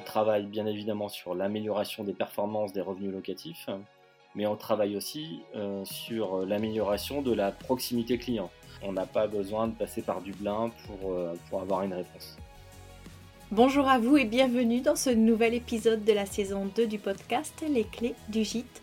on travaille bien évidemment sur l'amélioration des performances des revenus locatifs, mais on travaille aussi sur l'amélioration de la proximité client. On n'a pas besoin de passer par Dublin pour, pour avoir une réponse. Bonjour à vous et bienvenue dans ce nouvel épisode de la saison 2 du podcast Les clés du gîte.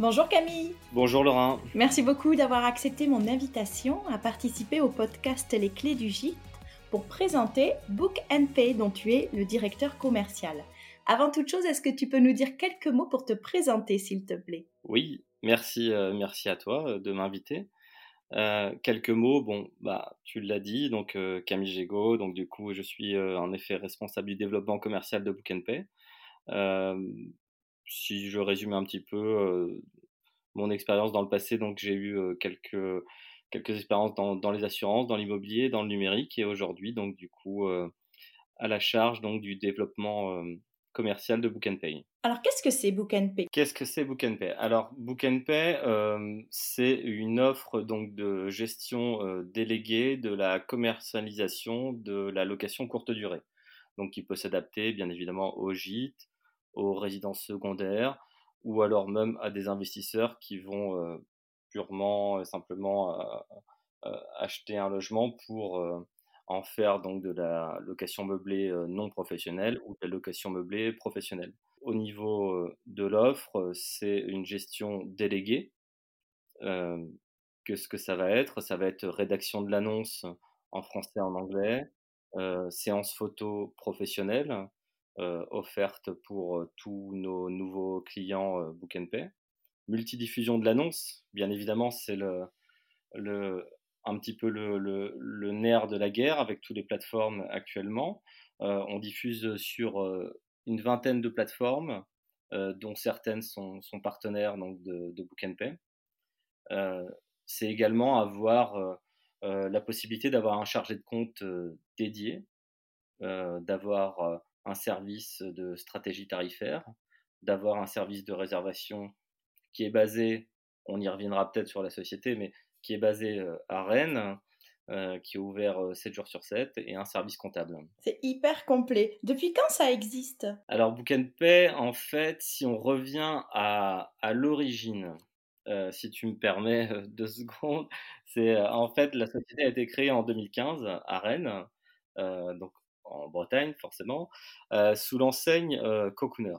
Bonjour Camille. Bonjour Laurent. Merci beaucoup d'avoir accepté mon invitation à participer au podcast Les clés du gîte pour présenter Book and Pay dont tu es le directeur commercial. Avant toute chose, est-ce que tu peux nous dire quelques mots pour te présenter s'il te plaît? Oui, merci, euh, merci à toi euh, de m'inviter. Euh, quelques mots, bon, bah, tu l'as dit, donc Camille Gégaud, donc du coup, je suis en effet responsable du développement commercial de Book and Pay si je résume un petit peu mon expérience dans le passé, donc j'ai eu quelques, quelques expériences dans, dans, les assurances, dans l'immobilier, dans le numérique, et aujourd'hui, donc du coup, à la charge donc du développement commercial de Book Pay. Alors, qu'est-ce que c'est Book Pay? Qu'est-ce que c'est Book Pay? Alors, Book Pay, c'est une offre donc de gestion déléguée de la commercialisation de la location courte durée. Donc, qui peut s'adapter bien évidemment au gîte, aux résidences secondaires ou alors même à des investisseurs qui vont euh, purement et simplement euh, euh, acheter un logement pour en faire donc de la location meublée non professionnelle ou de la location meublée professionnelle. Au niveau de l'offre, c'est une gestion déléguée. Qu'est-ce que ça va être Ça va être rédaction de l'annonce en français et en anglais, séance photo professionnelle, euh, offerte pour euh, tous nos nouveaux clients euh, Book Pay. Multidiffusion de l'annonce, bien évidemment, c'est le, un petit peu le, nerf de la guerre avec toutes les plateformes actuellement. on diffuse sur une vingtaine de plateformes, dont certaines sont, sont partenaires donc, de, de Book Pay. c'est également avoir la possibilité d'avoir un chargé de compte dédié, d'avoir un service de stratégie tarifaire, d'avoir un service de réservation qui est basé, on y reviendra peut-être sur la société, mais qui est basé euh, à Rennes, euh, qui est ouvert 7 euh, jours sur 7, et un service comptable. C'est hyper complet. Depuis quand ça existe? Alors, Book Pay, en fait, si on revient à, à l'origine, si tu me permets deux secondes, c'est en fait la société a été créée en 2015 à Rennes. donc en Bretagne forcément, euh, sous l'enseigne euh, Cocooner.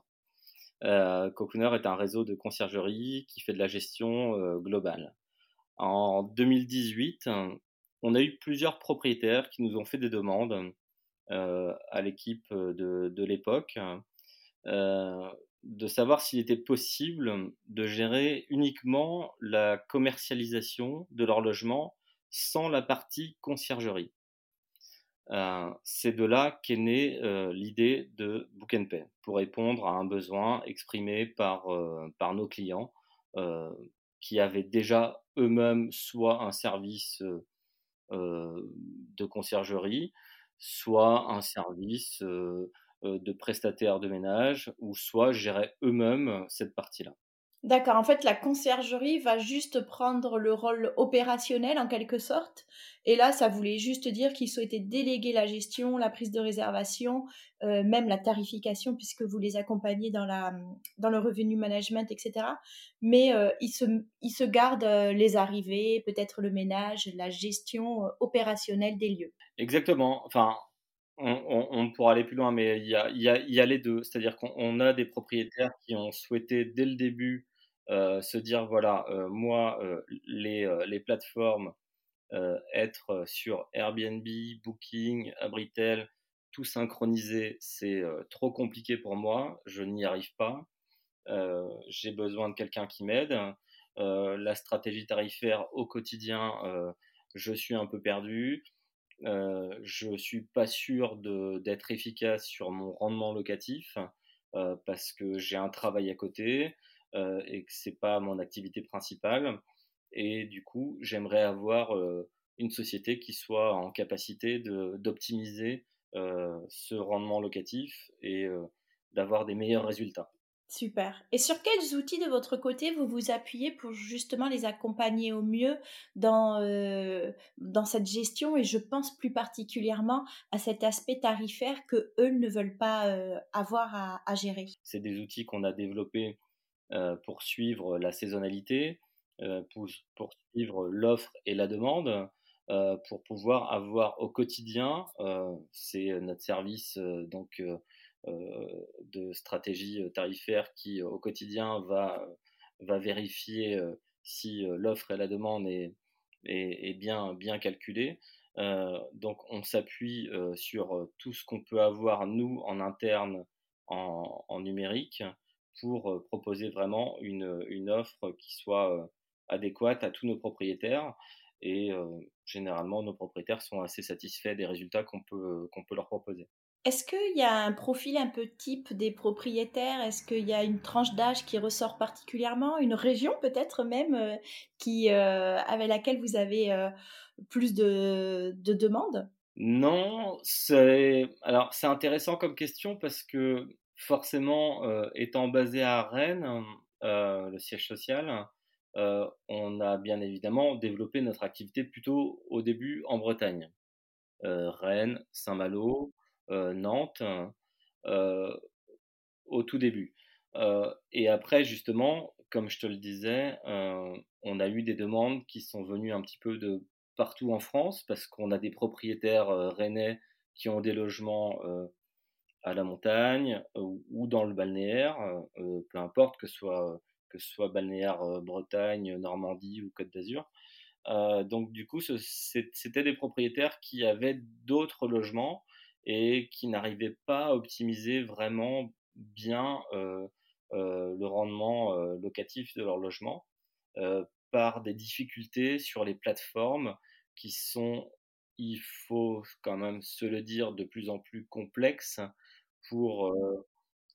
Euh, Cocooner est un réseau de conciergerie qui fait de la gestion globale. En 2018, on a eu plusieurs propriétaires qui nous ont fait des demandes à l'équipe de, de l'époque de savoir s'il était possible de gérer uniquement la commercialisation de leur logement sans la partie conciergerie. Euh, c'est de là qu'est née euh, l'idée de Book pour répondre à un besoin exprimé par, euh, par nos clients qui avaient déjà eux-mêmes soit un service de conciergerie, soit un service de prestataire de ménage, ou soit géraient eux-mêmes cette partie-là. D'accord, en fait, la conciergerie va juste prendre le rôle opérationnel en quelque sorte. Et là, ça voulait juste dire qu'ils souhaitaient déléguer la gestion, la prise de réservation, euh, même la tarification, puisque vous les accompagnez dans, la, dans le revenu management, etc. Mais euh, ils, se, ils se gardent euh, les arrivées, peut-être le ménage, la gestion opérationnelle des lieux. Exactement. Enfin, on, pourra aller plus loin, mais il y a, y, a, y a, les deux. C'est-à-dire qu'on a des propriétaires qui ont souhaité dès le début se dire voilà, euh, moi, euh, les, plateformes, être sur Airbnb, Booking, Abritel, tout synchroniser, c'est trop compliqué pour moi, je n'y arrive pas. J'ai besoin de quelqu'un qui m'aide. la stratégie tarifaire au quotidien, je suis un peu perdu. Euh, je suis pas sûr d'être efficace sur mon rendement locatif parce que j'ai un travail à côté. Euh, et que c'est pas mon activité principale. Et du coup, j'aimerais avoir euh, une société qui soit en capacité d'optimiser euh, ce rendement locatif et d'avoir des meilleurs résultats. Super. Et sur quels outils de votre côté vous vous appuyez pour justement les accompagner au mieux dans, dans cette gestion? Et je pense plus particulièrement à cet aspect tarifaire que eux ne veulent pas avoir à, à gérer C'est des outils qu'on a développés pour suivre la saisonnalité, euh, pour, suivre l'offre et la demande, euh, pour pouvoir avoir au quotidien, c'est notre service donc de stratégie tarifaire qui au quotidien va, vérifier si l'offre et la demande est, bien, bien calculée. donc on s'appuie sur tout ce qu'on peut avoir nous en interne en numérique pour proposer vraiment une, une, offre qui soit adéquate à tous nos propriétaires. Et généralement, nos propriétaires sont assez satisfaits des résultats qu'on peut, qu'on peut leur proposer. Est-ce qu'il y a un profil un peu type des propriétaires? Est-ce qu'il y a une tranche d'âge qui ressort particulièrement? Une région peut-être même qui, avec laquelle vous avez plus de, de demandes? Non, c'est alors c'est intéressant comme question parce que forcément, euh, étant basé à Rennes, euh, le siège social, euh, on a bien évidemment développé notre activité plutôt au début en Bretagne. Rennes, Saint-Malo, Nantes, au tout début. et après, justement, comme je te le disais, on a eu des demandes qui sont venues un petit peu de partout en France parce qu'on a des propriétaires rennais qui ont des logements à la montagne ou dans le balnéaire, peu importe que ce soit, que soit balnéaire Bretagne, Normandie ou Côte d'Azur. donc du coup, c'était des propriétaires qui avaient d'autres logements et qui n'arrivaient pas à optimiser vraiment bien le rendement locatif de leur logement par des difficultés sur les plateformes qui sont, il faut quand même se le dire, de plus en plus complexes pour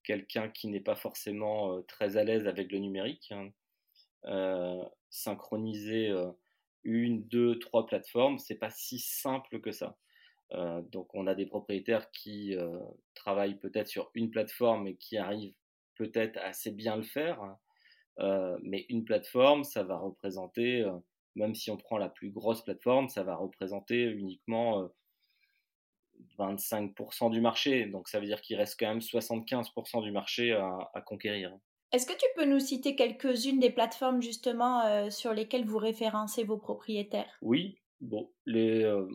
quelqu'un qui n'est pas forcément très à l'aise avec le numérique. Hein. synchroniser une, deux, trois plateformes, c'est pas si simple que ça. donc on a des propriétaires qui travaillent peut-être sur une plateforme et qui arrivent peut-être assez bien le faire. mais une plateforme, ça va représenter, même si on prend la plus grosse plateforme, ça va représenter uniquement 25% du marché. Donc ça veut dire qu'il reste quand même 75% du marché à, conquérir. Est-ce que tu peux nous citer quelques-unes des plateformes justement euh, sur lesquelles vous référencez vos propriétaires? Oui, bon, les, euh,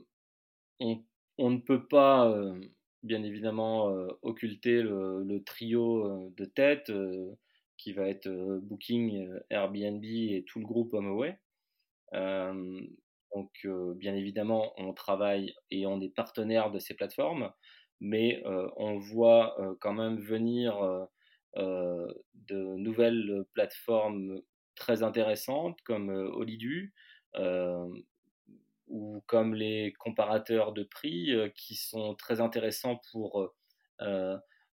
on, ne peut pas euh, bien évidemment occulter le, trio de tête qui va être Booking, Airbnb et tout le groupe HomeAway. Donc, bien évidemment, on travaille et on est partenaire de ces plateformes, mais on voit quand même venir de nouvelles plateformes très intéressantes comme Olidu ou comme les comparateurs de prix qui sont très intéressants pour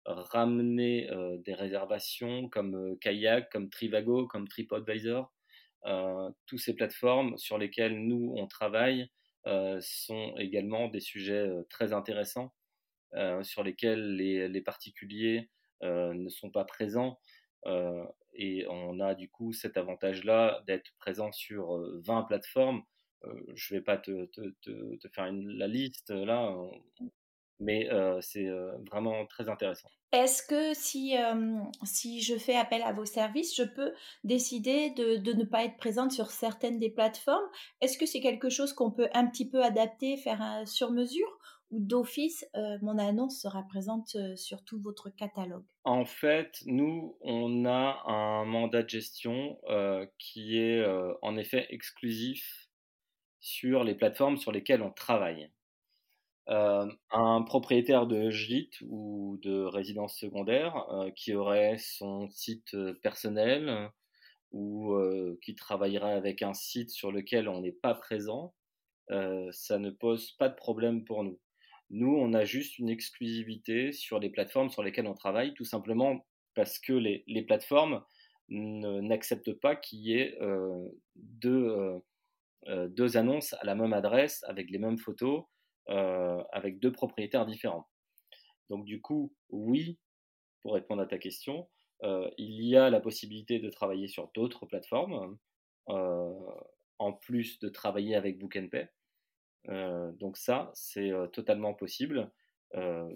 ramener des réservations comme Kayak, comme Trivago, comme TripAdvisor toutes ces plateformes sur lesquelles nous, on travaille, euh, sont également des sujets euh, très intéressants sur lesquels les, particuliers ne sont pas présents. et on a du coup cet avantage-là d'être présent sur 20 plateformes. je ne vais pas te, faire la liste là, mais c'est vraiment très intéressant. Est-ce que si, si je fais appel à vos services, je peux décider de, de, ne pas être présente sur certaines des plateformes? Est-ce que c'est quelque chose qu'on peut un petit peu adapter, faire un sur mesure ou d'office, mon annonce sera présente sur tout votre catalogue? En fait, nous, on a un mandat de gestion qui est en effet exclusif sur les plateformes sur lesquelles on travaille. Euh, un propriétaire de gîte ou de résidence secondaire euh, qui aurait son site euh, personnel ou qui travaillerait avec un site sur lequel on n'est pas présent, ça ne pose pas de problème pour nous. Nous, on a juste une exclusivité sur les plateformes sur lesquelles on travaille, tout simplement parce que les, plateformes n'acceptent pas qu'il y ait deux annonces à la même adresse avec les mêmes photos euh, avec deux propriétaires différents. Donc du coup, oui, pour répondre à ta question, euh, il y a la possibilité de travailler sur d'autres plateformes, euh, en plus de travailler avec Book and Pay. donc ça, c'est totalement possible.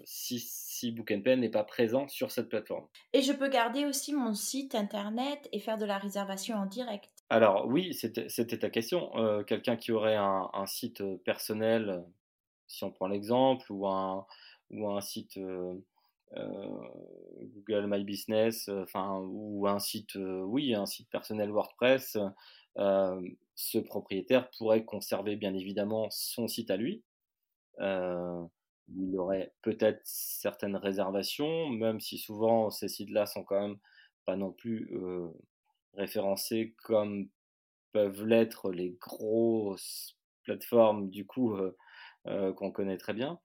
si, si Book and Pay n'est pas présent sur cette plateforme. Et je peux garder aussi mon site internet et faire de la réservation en direct? Alors oui, c'était ta question. Quelqu'un qui aurait un, un, site personnel si on prend l'exemple, ou un, ou un site euh, euh, Google My Business, euh, enfin, ou un site, oui, un site personnel WordPress, ce propriétaire pourrait conserver bien évidemment son site à lui. il aurait peut-être certaines réservations, même si souvent ces sites-là sont quand même pas non plus référencés comme peuvent l'être les grosses plateformes du coup euh, qu'on connaît très bien.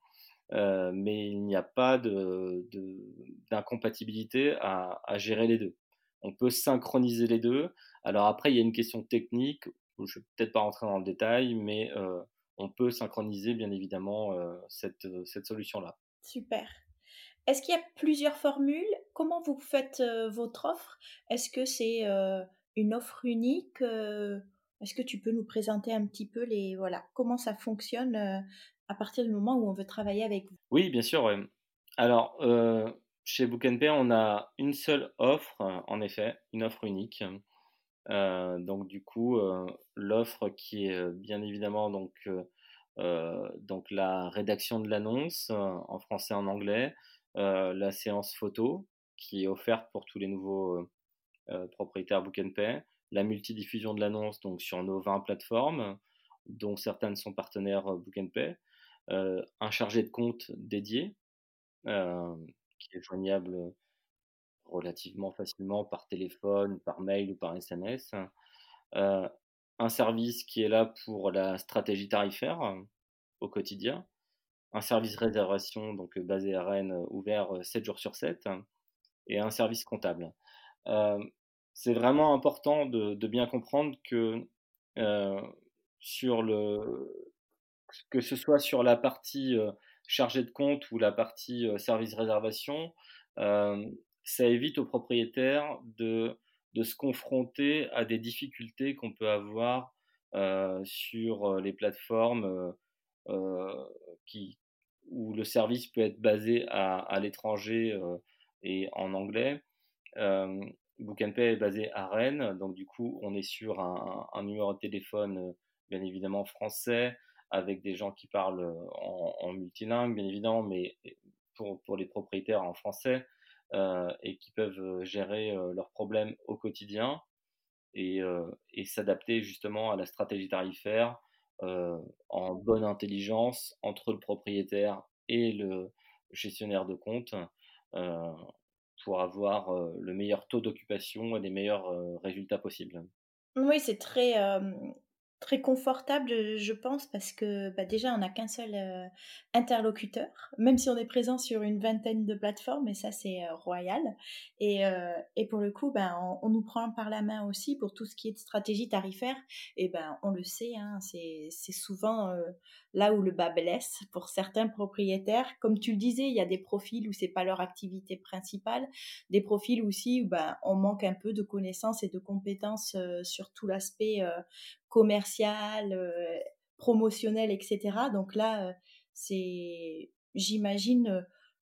Euh, mais il n'y a pas d'incompatibilité de, à, à, gérer les deux. On peut synchroniser les deux. Alors après, il y a une question technique, je ne vais peut-être pas rentrer dans le détail, mais euh, on peut synchroniser bien évidemment cette, cette solution-là. Super. Est-ce qu'il y a plusieurs formules? Comment vous faites votre offre? Est-ce que c'est une offre unique est-ce que tu peux nous présenter un petit peu les voilà comment ça fonctionne euh, à partir du moment où on veut travailler avec vous? Oui, bien sûr. Alors euh, chez Book Pay, on a une seule offre, en effet, une offre unique. Euh, donc du coup, l'offre qui est bien évidemment donc donc la rédaction de l'annonce en français et en anglais, la séance photo qui est offerte pour tous les nouveaux propriétaires Book Pay, la multidiffusion de l'annonce donc sur nos 20 plateformes, dont certaines sont partenaires euh, Book Pay, euh, un chargé de compte dédié euh, qui est joignable relativement facilement par téléphone, par mail ou par SMS, un service qui est là pour la stratégie tarifaire au quotidien, un service réservation donc basé à Rennes ouvert 7 jours sur 7 et un service comptable c'est vraiment important de, bien comprendre que euh, sur le que ce soit sur la partie euh, chargée de compte ou la partie euh, service réservation, ça évite aux propriétaires de, de se confronter à des difficultés qu'on peut avoir sur les plateformes qui, où le service peut être basé à, à l'étranger et en anglais. Pay est basé à Rennes, donc du coup, on est sur un, numéro de téléphone, euh, bien évidemment français, avec des gens qui parlent euh, en, multilingue, bien évidemment, mais pour, pour les propriétaires en français, euh, et qui peuvent gérer leurs problèmes au quotidien et, et s'adapter justement à la stratégie tarifaire en bonne intelligence entre le propriétaire et le gestionnaire de compte pour avoir le meilleur taux d'occupation et les meilleurs résultats possibles. Oui, c'est très, très confortable, je pense, parce que bah, déjà, on n'a qu'un seul euh, interlocuteur, même si on est présent sur une vingtaine de plateformes, et ça, c'est euh, royal. Et, euh, et, pour le coup, ben, on, nous prend par la main aussi pour tout ce qui est de stratégie tarifaire. Et ben, on le sait, hein, c'est souvent là où le bas blesse pour certains propriétaires. Comme tu le disais, il y a des profils où c'est pas leur activité principale, des profils aussi où ben, on manque un peu de connaissances et de compétences sur tout l'aspect commercial, euh, promotionnel, etc. Donc là, euh, c'est, j'imagine, euh,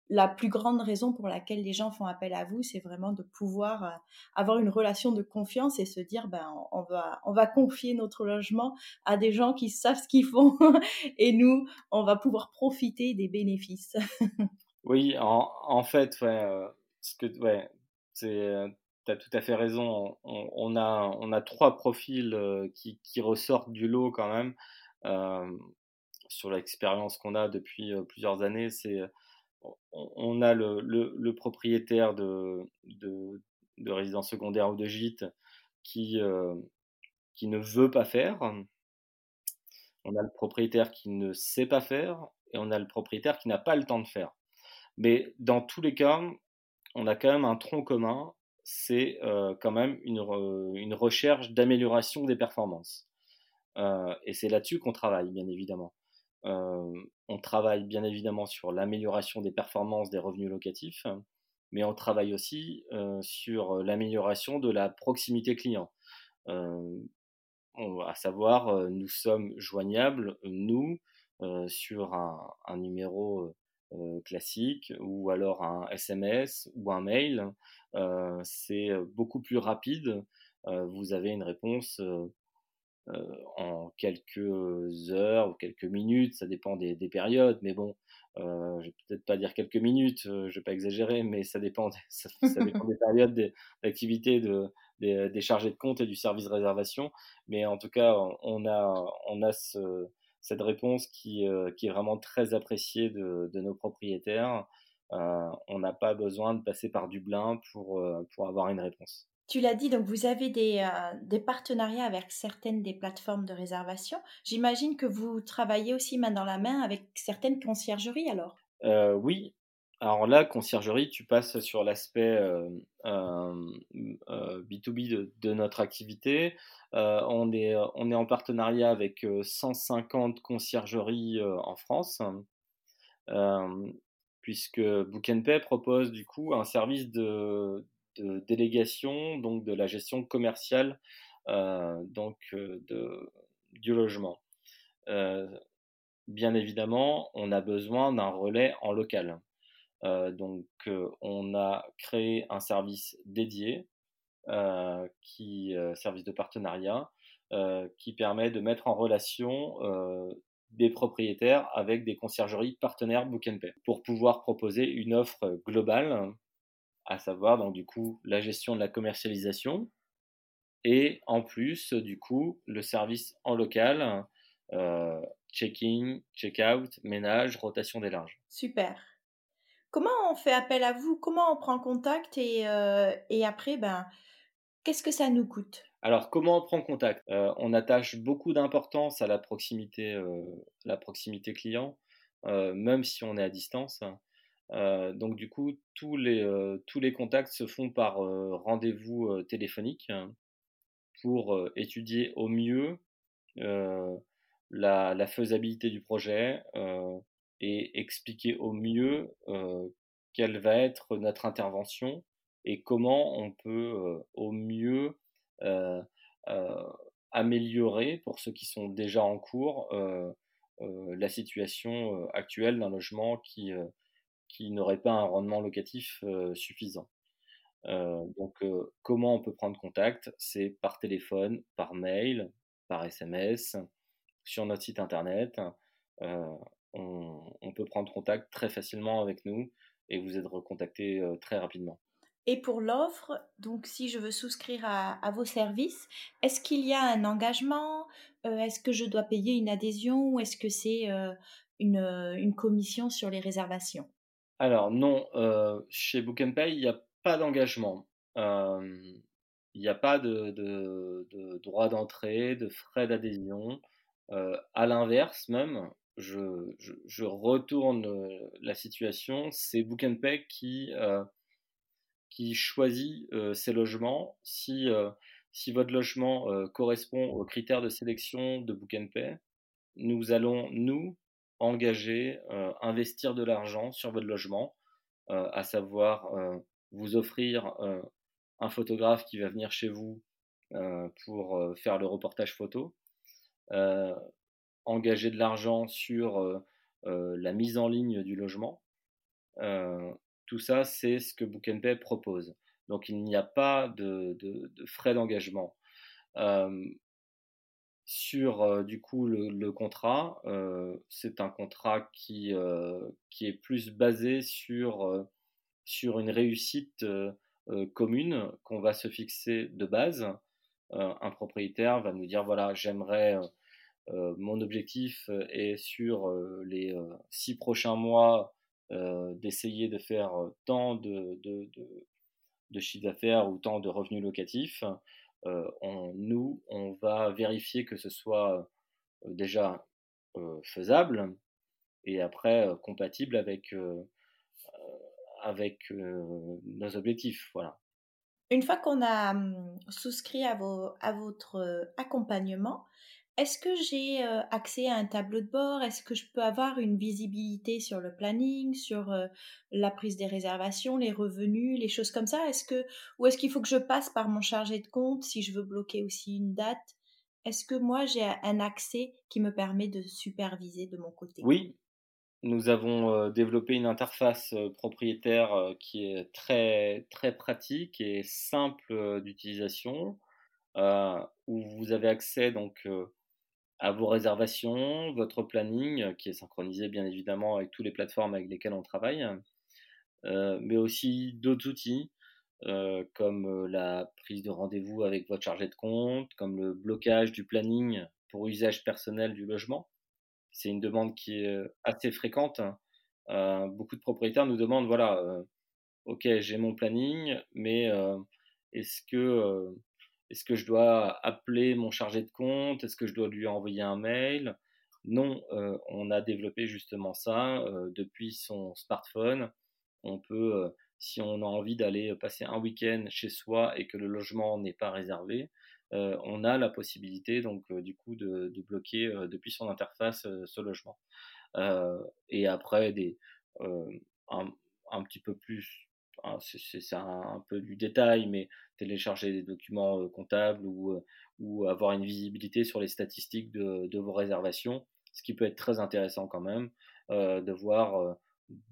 la plus grande raison pour laquelle les gens font appel à vous, c'est vraiment de pouvoir avoir une relation de confiance et se dire, ben, on va, on va confier notre logement à des gens qui savent ce qu'ils font et nous, on va pouvoir profiter des bénéfices. oui, en, en fait, ouais, ce que, ouais, c'est tout à fait raison. On, a, on a trois profils euh, qui, ressortent du lot quand même. Euh, sur l'expérience qu'on a depuis euh, plusieurs années, c'est on, a le, propriétaire de, de, de, résidence secondaire ou de gîte qui, qui ne veut pas faire. On a le propriétaire qui ne sait pas faire et on a le propriétaire qui n'a pas le temps de faire. Mais dans tous les cas, on a quand même un tronc commun c'est euh, quand même une, recherche d'amélioration des performances. Euh, et c'est là-dessus qu'on travaille, bien évidemment. Euh, on travaille bien évidemment sur l'amélioration des performances des revenus locatifs, mais on travaille aussi sur l'amélioration de la proximité client. On, à savoir, nous sommes joignables, nous, sur un numéro classique ou alors un SMS ou un mail euh, c'est euh, beaucoup plus rapide. Euh, vous avez une réponse en quelques heures ou quelques minutes, ça dépend des, périodes, mais bon, euh, je vais peut-être pas dire quelques minutes, je vais pas exagérer, mais ça dépend, ça, dépend des périodes d'activité de, des, chargés de compte et du service réservation. Mais en tout cas, on a, on a ce, cette réponse qui, qui, est vraiment très appréciée de, de nos propriétaires. Euh, on n'a pas besoin de passer par Dublin pour, euh, pour avoir une réponse. Tu l'as dit, donc vous avez des, euh, des, partenariats avec certaines des plateformes de réservation. J'imagine que vous travaillez aussi main dans la main avec certaines conciergeries alors? Oui. Alors là, conciergerie, tu passes sur l'aspect B2B de, notre activité. on, est, on en partenariat avec 150 conciergeries en France puisque Book propose du coup un service de, délégation, donc de la gestion commerciale euh, donc, euh, du logement. Euh, bien évidemment, on a besoin d'un relais en local. Donc, on a créé un service dédié, qui service de partenariat, qui permet de mettre en relation des propriétaires avec des conciergeries partenaires Book Pay pour pouvoir proposer une offre globale, à savoir donc du coup la gestion de la commercialisation et en plus du coup le service en local, euh, check-in, check-out, ménage, rotation des larges. Super. Comment on fait appel à vous? Comment on prend contact et, euh, et après ben qu'est-ce que ça nous coûte? Alors, comment on prend contact? Euh, On attache beaucoup d'importance à la proximité, euh, la proximité client, même si on est à distance. donc, du coup, tous les, contacts se font par rendez-vous téléphonique pour étudier au mieux la, faisabilité du projet et expliquer au mieux quelle va être notre intervention et comment on peut au mieux euh, euh, améliorer pour ceux qui sont déjà en cours euh, la situation actuelle d'un logement qui, qui n'aurait pas un rendement locatif suffisant. donc, comment on peut prendre contact C'est par téléphone, par mail, par SMS, sur notre site internet. On, on, peut prendre contact très facilement avec nous et vous être recontacté très rapidement. Et pour l'offre, donc si je veux souscrire à, vos services, est-ce qu'il y a un engagement euh, Est-ce que je dois payer une adhésion ou est-ce que c'est euh, une, euh, une, commission sur les réservations? Alors non, chez Book Pay, il n'y a pas d'engagement. il n'y a pas de, de, droit d'entrée, de frais d'adhésion. à l'inverse même, je, retourne la situation, c'est Book Pay qui, qui choisit ses logements. Si, si votre logement correspond aux critères de sélection de Book Pay, nous allons, nous, engager, investir de l'argent sur votre logement, à savoir vous offrir un photographe qui va venir chez vous pour faire le reportage photo, engager de l'argent sur la mise en ligne du logement. tout ça, c'est ce que Book propose. Donc il n'y a pas de, frais d'engagement sur du coup le, contrat, c'est un contrat qui, qui est plus basé sur, sur une réussite commune qu'on va se fixer de base. un propriétaire va nous dire voilà, j'aimerais, mon objectif est sur les six prochains mois d'essayer de faire tant de, de, chiffre d'affaires ou tant de revenus locatifs. Euh, nous, on va vérifier que ce soit euh, déjà euh, faisable et après compatible avec, avec nos objectifs. Voilà. Une fois qu'on a hum, souscrit à votre accompagnement, est-ce que j'ai accès à un tableau de bord? Est-ce que je peux avoir une visibilité sur le planning, sur la prise des réservations, les revenus, les choses comme ça? Est-ce que ou est-ce qu'il faut que je passe par mon chargé de compte si je veux bloquer aussi une date? Est-ce que moi j'ai un accès qui me permet de superviser de mon côté? Oui, nous avons développé une interface propriétaire qui est très très pratique et simple d'utilisation, où vous avez accès donc à vos réservations, votre planning, euh, qui est synchronisé bien évidemment avec toutes les plateformes avec lesquelles on travaille, euh, mais aussi d'autres outils euh, comme la prise de rendez-vous avec votre chargé de compte, comme le blocage du planning pour usage personnel du logement. C'est une demande qui est assez fréquente. beaucoup de propriétaires nous demandent, voilà, ok, j'ai mon planning, mais est-ce que est-ce que je dois appeler mon chargé de compte? Est-ce que je dois lui envoyer un mail? Non, euh, on a développé justement ça euh, depuis son smartphone. On peut, euh, si on a envie d'aller passer un week-end chez soi et que le logement n'est pas réservé, on a la possibilité donc du coup de, bloquer depuis son interface ce logement. et après un, petit peu plus c'est un, peu du détail, mais télécharger des documents euh, comptables ou, euh, ou, avoir une visibilité sur les statistiques de, vos réservations, ce qui peut être très intéressant quand même, euh, de voir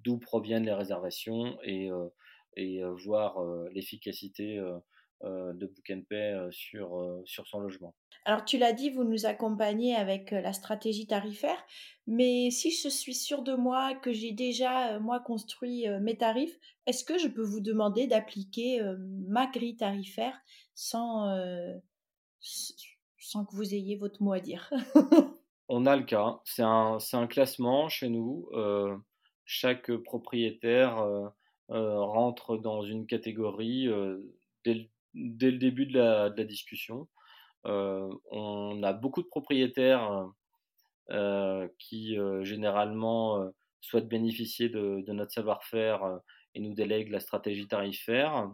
d'où proviennent les réservations et voir l'efficacité de Book Pay sur, sur son logement. Alors tu l'as dit, vous nous accompagnez avec la stratégie tarifaire, mais si je suis sûre de moi, que j'ai déjà moi construit mes tarifs, est-ce que je peux vous demander d'appliquer ma grille tarifaire sans, sans que vous ayez votre mot à dire? On a le cas, c'est un, un, classement chez nous. chaque propriétaire rentre dans une catégorie dès, dès, le début de la, discussion. Euh, on a beaucoup de propriétaires euh, qui euh, généralement souhaitent bénéficier de, notre savoir-faire et nous délèguent la stratégie tarifaire,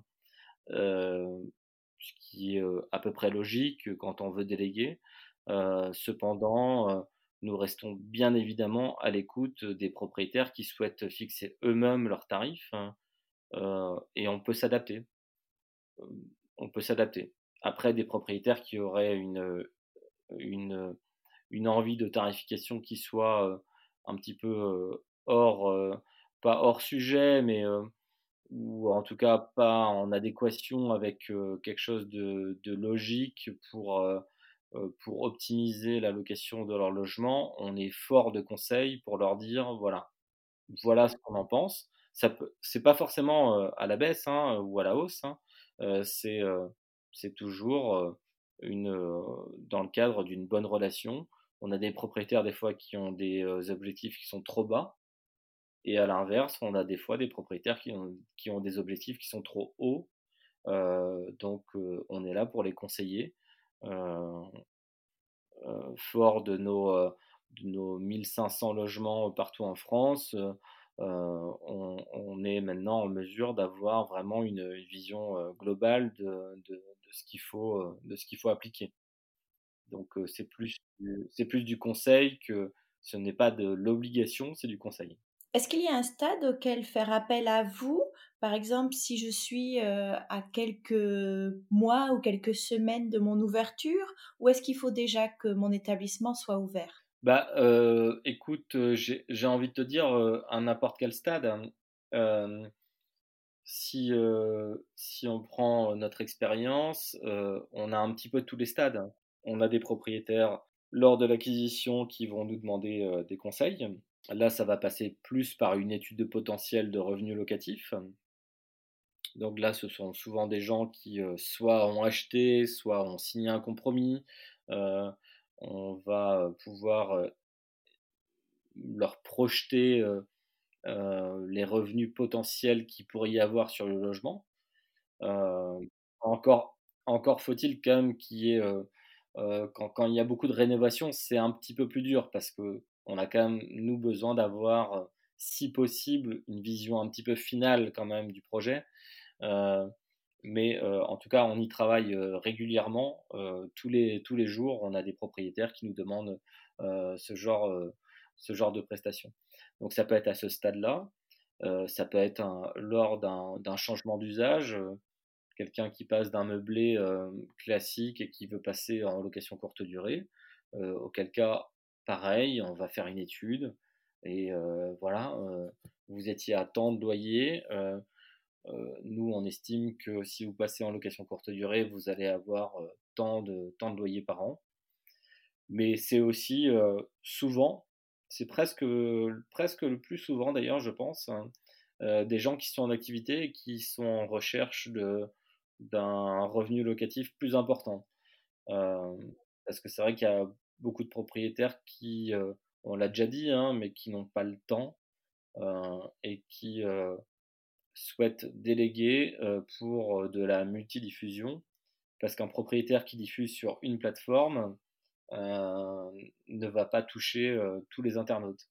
ce qui est à peu près logique quand on veut déléguer. cependant, nous restons bien évidemment à l'écoute des propriétaires qui souhaitent fixer eux-mêmes leurs tarifs hein, et on peut s'adapter. On peut s'adapter. Après, des propriétaires qui auraient une, une, une envie de tarification qui soit euh, un petit peu euh, hors, euh, hors sujet, mais ou en tout cas pas en adéquation avec quelque chose de, logique pour, optimiser la location de leur logement, on est fort de conseils pour leur dire voilà, ce qu'on en pense. C'est pas forcément à la baisse hein, ou à la hausse, hein, c'est toujours une, dans le cadre d'une bonne relation. On a des propriétaires des fois qui ont des objectifs qui sont trop bas, et à l'inverse, on a des fois des propriétaires qui ont, des objectifs qui sont trop hauts. donc on est là pour les conseiller. fort de nos 1500 logements partout en France, on, est maintenant en mesure d'avoir vraiment une, vision globale de, de, ce qu'il faut, de ce qu'il faut appliquer. Donc c'est plus, c'est plus du conseil que ce n'est pas de l'obligation, c'est du conseil. Est-ce qu'il y a un stade auquel faire appel à vous? Par exemple, si je suis à quelques mois ou quelques semaines de mon ouverture, ou est-ce qu'il faut déjà que mon établissement soit ouvert? Bah, écoute, j'ai envie de te dire à n'importe quel stade. Hein, si, si on prend notre expérience, on a un petit peu tous les stades. Hein. On a des propriétaires lors de l'acquisition qui vont nous demander des conseils. Là, ça va passer plus par une étude de potentiel de revenus locatifs. Donc là, ce sont souvent des gens qui soit ont acheté, soit ont signé un compromis on va pouvoir leur projeter les revenus potentiels qu'il pourrait y avoir sur le logement. encore faut-il quand même quand, il y a beaucoup de rénovation, c'est un petit peu plus dur parce que on a quand même, nous, besoin d'avoir, si possible, une vision un petit peu finale quand même du projet mais en tout cas, on y travaille régulièrement. tous, les, tous les jours, on a des propriétaires qui nous demandent ce, genre, ce genre de prestations. Donc ça peut être à ce stade-là, ça peut être lors d'un changement d'usage, quelqu'un qui passe d'un meublé classique et qui veut passer en location courte durée, auquel cas, pareil, on va faire une étude. Et voilà, vous étiez à tant de loyer, euh, nous, on estime que si vous passez en location courte durée, vous allez avoir euh, tant, de, tant de loyers par an. Mais c'est aussi euh, souvent, c'est presque, presque le plus souvent d'ailleurs, je pense, hein, des gens qui sont en activité et qui sont en recherche d'un revenu locatif plus important. parce que c'est vrai qu'il y a beaucoup de propriétaires qui, on l'a déjà dit, hein, mais qui n'ont pas le temps et qui souhaite déléguer pour de la multidiffusion, parce qu'un propriétaire qui diffuse sur une plateforme ne va pas toucher tous les internautes,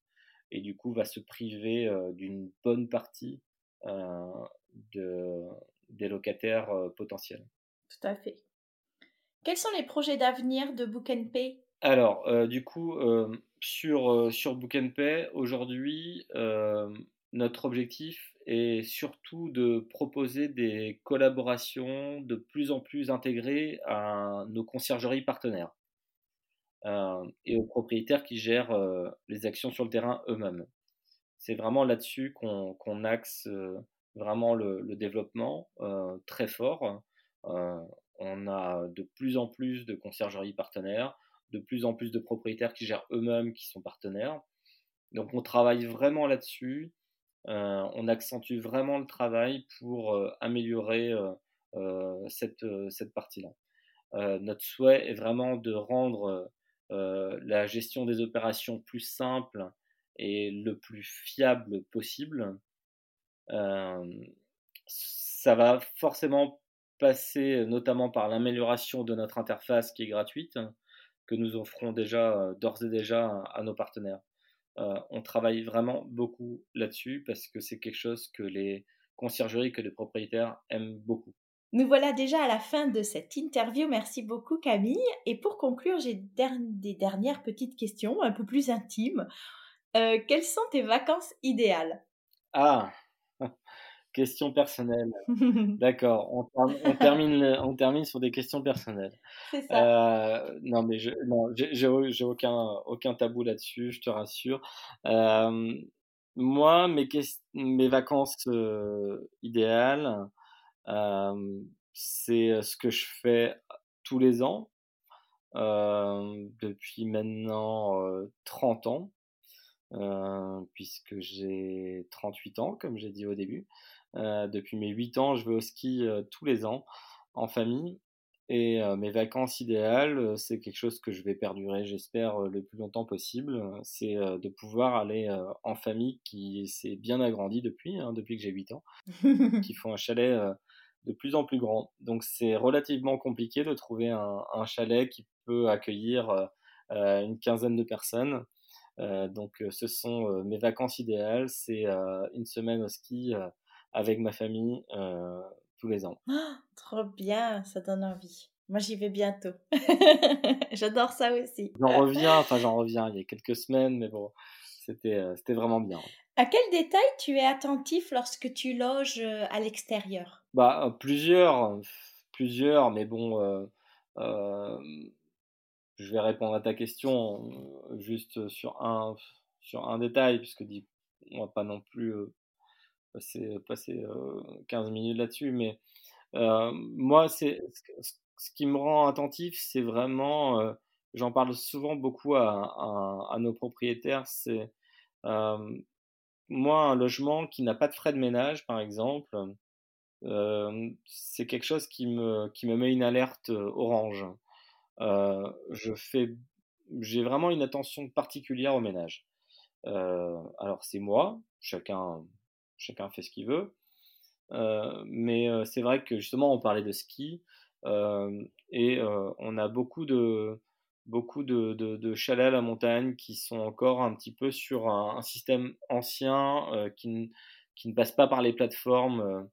et du coup va se priver d'une bonne partie de, des locataires potentiels. Tout à fait. Quels sont les projets d'avenir de Book Pay? Alors, du coup, sur, sur Book Pay, aujourd'hui, notre objectif est surtout de proposer des collaborations de plus en plus intégrées à nos conciergeries partenaires euh, et aux propriétaires qui gèrent euh, les actions sur le terrain eux-mêmes. C'est vraiment là-dessus qu'on axe euh, vraiment le, développement très fort. on a de plus en plus de conciergeries partenaires, de plus en plus de propriétaires qui gèrent eux-mêmes, qui sont partenaires. Donc on travaille vraiment là-dessus on accentue vraiment le travail pour euh, améliorer euh, cette, partie-là. notre souhait est vraiment de rendre la gestion des opérations plus simple et le plus fiable possible. ça va forcément passer notamment par l'amélioration de notre interface qui est gratuite, que nous offrons déjà d'ores et déjà à nos partenaires. Euh, on travaille vraiment beaucoup là-dessus parce que c'est quelque chose que les conciergeries, que les propriétaires aiment beaucoup. Nous voilà déjà à la fin de cette interview. Merci beaucoup Camille. Et pour conclure, j'ai des dernières petites questions un peu plus intimes. Euh, quelles sont tes vacances idéales? Ah, Question personnelle. D'accord. On, termine, on termine sur des questions personnelles. C'est ça. Euh, non, mais je, non, j'ai aucun, aucun tabou là-dessus, je te rassure. Euh, moi, mes, mes vacances euh, idéales, c'est ce que je fais tous les ans depuis maintenant 30 ans. puisque j'ai 38 ans, comme j'ai dit au début. Euh, depuis mes 8 ans, je vais au ski euh, tous les ans en famille. Et euh, mes vacances idéales, c'est quelque chose que je vais perdurer, j'espère, le plus longtemps possible. C'est de pouvoir aller en famille qui s'est bien agrandie depuis, hein, depuis que j'ai 8 ans, qui font un chalet de plus en plus grand. Donc c'est relativement compliqué de trouver un, un, chalet qui peut accueillir une quinzaine de personnes. donc ce sont mes vacances idéales, c'est une semaine au ski avec ma famille tous les ans. Oh, trop bien, ça donne envie. Moi, j'y vais bientôt. J'adore ça aussi. J'en reviens, enfin j'en reviens il y a quelques semaines, mais bon, c'était c'était vraiment bien. À quel détail tu es attentif lorsque tu loges à l'extérieur? Bah plusieurs, plusieurs, mais bon, euh, euh, je vais répondre à ta question juste sur un sur un détail, puisque on va pas non plus passer, passer 15 minutes là-dessus, mais moi, c'est ce qui me rend attentif, c'est vraiment, j'en parle souvent beaucoup à, nos propriétaires, c'est moi, un logement qui n'a pas de frais de ménage, par exemple, c'est quelque chose qui me, met une alerte orange. j'ai vraiment une attention particulière au ménage. alors c'est moi, chacun, chacun fait ce qu'il veut. mais c'est vrai que justement, on parlait de ski et on a beaucoup de, beaucoup de, chalets à la montagne qui sont encore un petit peu sur un, système ancien qui, ne passe pas par les plateformes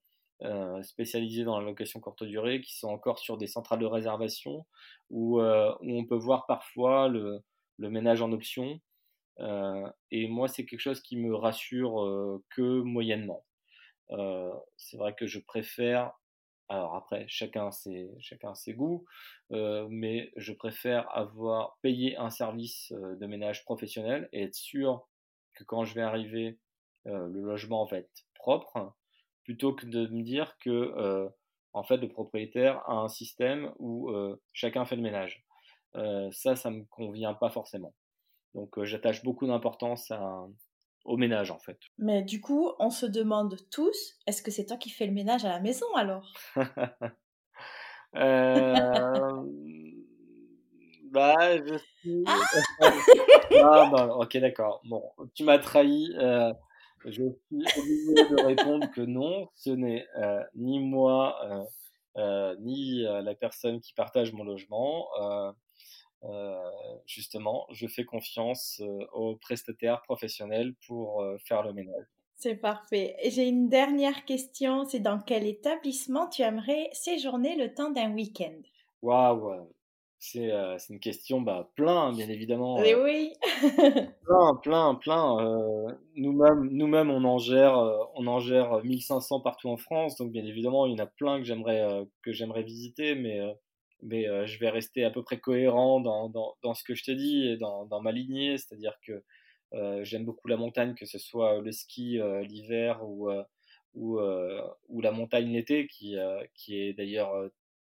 spécialisées dans la location courte durée, qui sont encore sur des centrales de réservation où, où on peut voir parfois le, le ménage en option. Et moi, c'est quelque chose qui me rassure que moyennement. c'est vrai que je préfère alors après, chacun ses, chacun ses goûts, euh, mais je préfère avoir payé un service euh, de ménage professionnel et être sûr que quand je vais arriver, euh, le logement va être propre, plutôt que de me dire que en fait le propriétaire a un système où chacun fait le ménage. ça, ça me convient pas forcément. Donc j'attache beaucoup d'importance à, au ménage en fait. Mais du coup, on se demande tous, est-ce que c'est toi qui fais le ménage à la maison alors? Euh... Bah, je suis. Ah, ah bah, ok, d'accord. Bon, tu m'as trahi. Euh, je suis obligé de répondre que non, ce n'est euh, ni moi, euh, euh ni euh, la personne qui partage mon logement. Euh, justement, je fais confiance euh, aux prestataires professionnels pour euh, faire le ménage. C'est parfait. J'ai une dernière question, c'est dans quel établissement tu aimerais séjourner le temps d'un week-end? Waouh, c'est une question bah, plein, bien évidemment. Oui, oui. plein, plein, plein. nous-mêmes, nous-mêmes, on en gère, on en gère 1500 partout en France, donc bien évidemment, il y en a plein que j'aimerais que j'aimerais visiter, mais mais euh, je vais rester à peu près cohérent dans, dans, dans ce que je te dis et dans, dans ma lignée, c'est-à-dire que euh, j'aime beaucoup la montagne, que ce soit le ski euh, l'hiver ou, ou, ou, la montagne l'été, qui, qui est d'ailleurs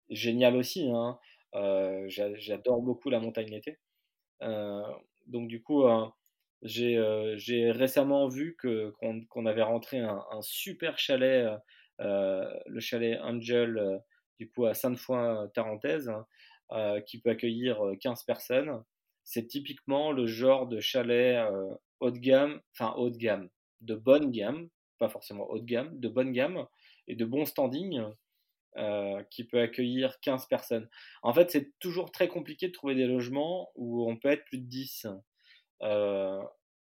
génial aussi. Hein. J'adore beaucoup la montagne l'été. donc du coup, j'ai récemment vu qu'on avait rentré un super chalet, le chalet Angel du coup à Sainte-Foy-Tarentaise, hein, euh, qui peut accueillir 15 euh, personnes. C'est typiquement le genre de chalet euh, haut de gamme, enfin haut de gamme, de bonne gamme, pas forcément haut de gamme, de bonne gamme et de bon standing qui peut accueillir 15 personnes. En fait, c'est toujours très compliqué de trouver des logements où on peut être plus de 10.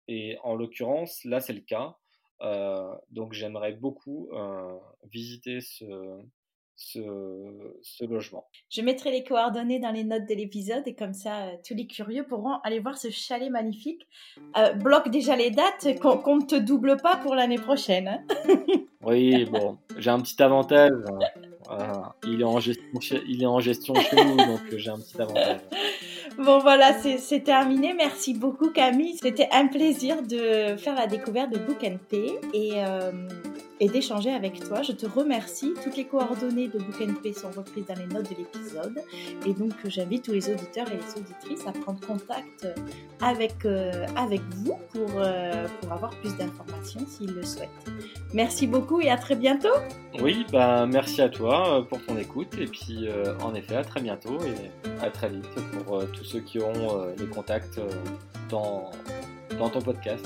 et en l'occurrence, là, c'est le cas. donc, j'aimerais beaucoup visiter ce, ce, logement. Je mettrai les coordonnées dans les notes de l'épisode et comme ça, euh, tous les curieux pourront aller voir ce chalet magnifique. Euh, bloque déjà les dates, qu'on ne te double pas pour l'année prochaine. Hein. oui, bon, j'ai un petit avantage. Hein. il, est en gestion, il est en gestion chez nous, donc euh, j'ai un petit avantage. Bon voilà, c'est terminé. Merci beaucoup Camille. C'était un plaisir de faire la découverte de Book and Pay et, euh, et d'échanger avec toi. Je te remercie. Toutes les coordonnées de Book sont reprises dans les notes de l'épisode. Et donc j'invite tous les auditeurs et les auditrices à prendre contact avec, euh, avec vous pour, euh, pour avoir plus d'informations s'ils le souhaitent. Merci beaucoup et à très bientôt. Oui, bah, merci à toi pour ton écoute. Et puis en effet, à très bientôt et à très vite pour tous ceux qui ont euh, les contacts euh, dans, dans ton podcast.